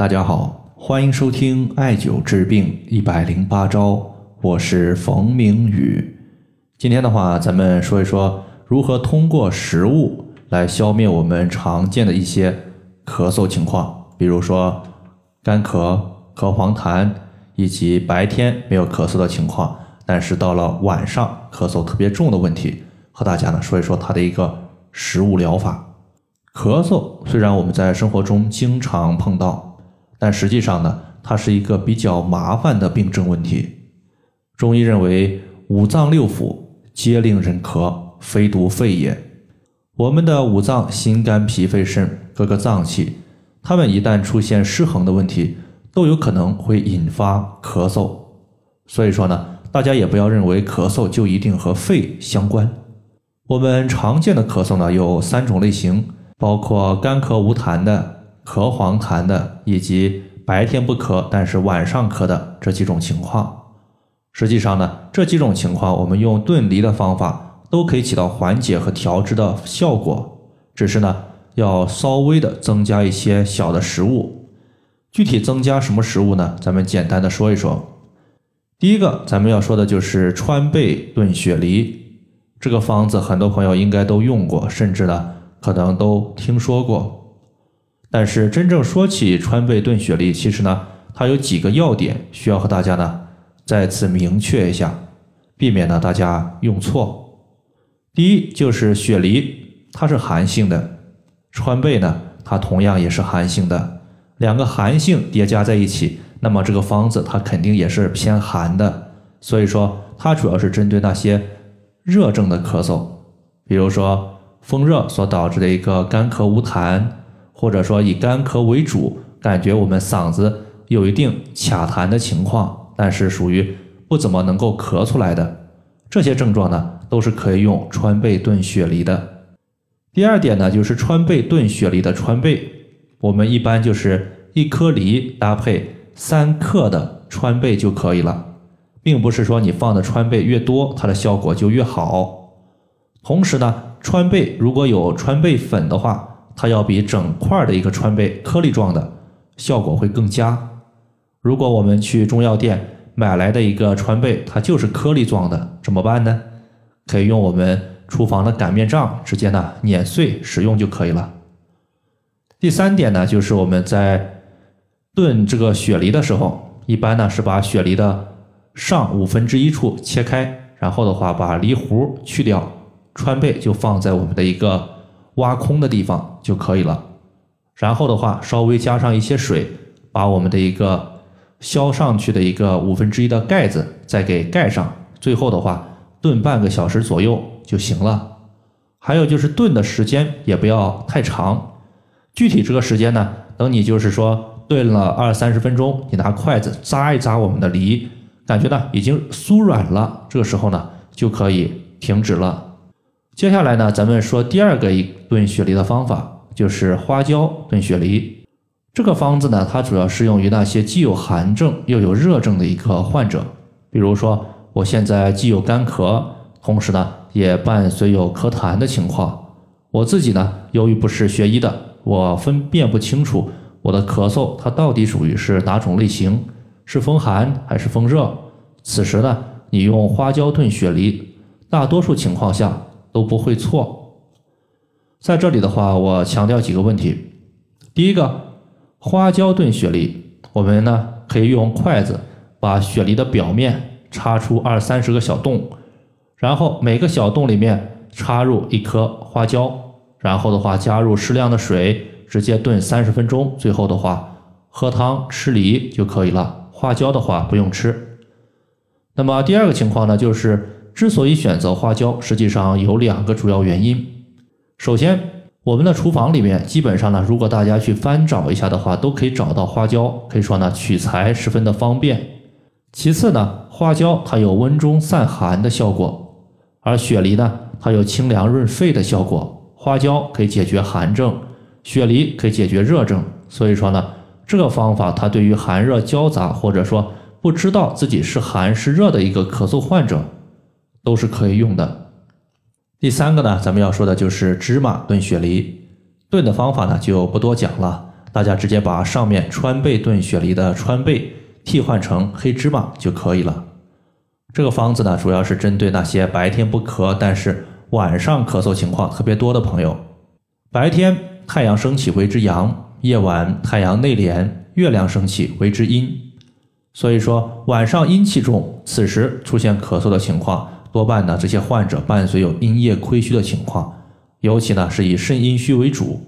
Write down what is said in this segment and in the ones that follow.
大家好，欢迎收听艾灸治病一百零八招，我是冯明宇。今天的话，咱们说一说如何通过食物来消灭我们常见的一些咳嗽情况，比如说干咳、咳黄痰，以及白天没有咳嗽的情况，但是到了晚上咳嗽特别重的问题，和大家呢说一说它的一个食物疗法。咳嗽虽然我们在生活中经常碰到，但实际上呢，它是一个比较麻烦的病症问题。中医认为，五脏六腑皆令人咳，非独肺也。我们的五脏心肝脾肺肾各个脏器，它们一旦出现失衡的问题，都有可能会引发咳嗽。所以说呢，大家也不要认为咳嗽就一定和肺相关。我们常见的咳嗽呢，有三种类型。包括干咳无痰的、咳黄痰的，以及白天不咳但是晚上咳的这几种情况。实际上呢，这几种情况我们用炖梨的方法都可以起到缓解和调治的效果，只是呢要稍微的增加一些小的食物。具体增加什么食物呢？咱们简单的说一说。第一个，咱们要说的就是川贝炖雪梨这个方子，很多朋友应该都用过，甚至呢。可能都听说过，但是真正说起川贝炖雪梨，其实呢，它有几个要点需要和大家呢再次明确一下，避免呢大家用错。第一就是雪梨它是寒性的，川贝呢它同样也是寒性的，两个寒性叠加在一起，那么这个方子它肯定也是偏寒的，所以说它主要是针对那些热症的咳嗽，比如说。风热所导致的一个干咳无痰，或者说以干咳为主，感觉我们嗓子有一定卡痰的情况，但是属于不怎么能够咳出来的这些症状呢，都是可以用川贝炖雪梨的。第二点呢，就是川贝炖雪梨的川贝，我们一般就是一颗梨搭配三克的川贝就可以了，并不是说你放的川贝越多，它的效果就越好。同时呢。川贝如果有川贝粉的话，它要比整块的一个川贝颗粒状的效果会更佳。如果我们去中药店买来的一个川贝，它就是颗粒状的，怎么办呢？可以用我们厨房的擀面杖直接呢碾碎使用就可以了。第三点呢，就是我们在炖这个雪梨的时候，一般呢是把雪梨的上五分之一处切开，然后的话把梨核去掉。川贝就放在我们的一个挖空的地方就可以了，然后的话稍微加上一些水，把我们的一个削上去的一个五分之一的盖子再给盖上，最后的话炖半个小时左右就行了。还有就是炖的时间也不要太长，具体这个时间呢，等你就是说炖了二三十分钟，你拿筷子扎一扎我们的梨，感觉呢已经酥软了，这个时候呢就可以停止了。接下来呢，咱们说第二个一炖雪梨的方法，就是花椒炖雪梨。这个方子呢，它主要适用于那些既有寒症又有热症的一个患者。比如说，我现在既有干咳，同时呢也伴随有咳痰的情况。我自己呢，由于不是学医的，我分辨不清楚我的咳嗽它到底属于是哪种类型，是风寒还是风热。此时呢，你用花椒炖雪梨，大多数情况下。都不会错，在这里的话，我强调几个问题。第一个，花椒炖雪梨，我们呢可以用筷子把雪梨的表面插出二三十个小洞，然后每个小洞里面插入一颗花椒，然后的话加入适量的水，直接炖三十分钟，最后的话喝汤吃梨就可以了。花椒的话不用吃。那么第二个情况呢，就是。之所以选择花椒，实际上有两个主要原因。首先，我们的厨房里面基本上呢，如果大家去翻找一下的话，都可以找到花椒，可以说呢取材十分的方便。其次呢，花椒它有温中散寒的效果，而雪梨呢，它有清凉润肺的效果。花椒可以解决寒症，雪梨可以解决热症。所以说呢，这个方法它对于寒热交杂或者说不知道自己是寒是热的一个咳嗽患者。都是可以用的。第三个呢，咱们要说的就是芝麻炖雪梨，炖的方法呢就不多讲了。大家直接把上面川贝炖雪梨的川贝替换成黑芝麻就可以了。这个方子呢，主要是针对那些白天不咳，但是晚上咳嗽情况特别多的朋友。白天太阳升起为之阳，夜晚太阳内敛，月亮升起为之阴。所以说晚上阴气重，此时出现咳嗽的情况，多半呢这些患者伴随有阴液亏虚的情况，尤其呢是以肾阴虚为主。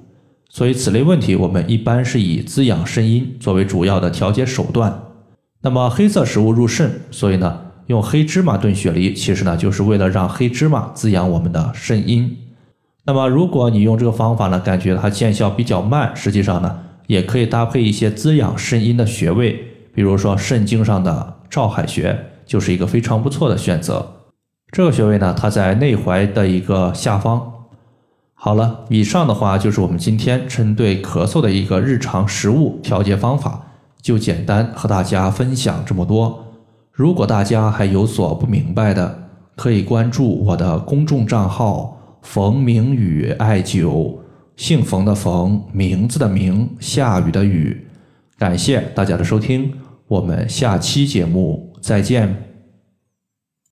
所以此类问题，我们一般是以滋养肾阴作为主要的调节手段。那么黑色食物入肾，所以呢，用黑芝麻炖雪梨，其实呢就是为了让黑芝麻滋养我们的肾阴。那么如果你用这个方法呢，感觉它见效比较慢，实际上呢，也可以搭配一些滋养肾阴的穴位，比如说肾经上的照海穴，就是一个非常不错的选择。这个穴位呢，它在内踝的一个下方。好了，以上的话就是我们今天针对咳嗽的一个日常食物调节方法，就简单和大家分享这么多。如果大家还有所不明白的，可以关注我的公众账号“冯明宇艾灸”，姓冯的冯，名字的名，下雨的雨。感谢大家的收听，我们下期节目再见。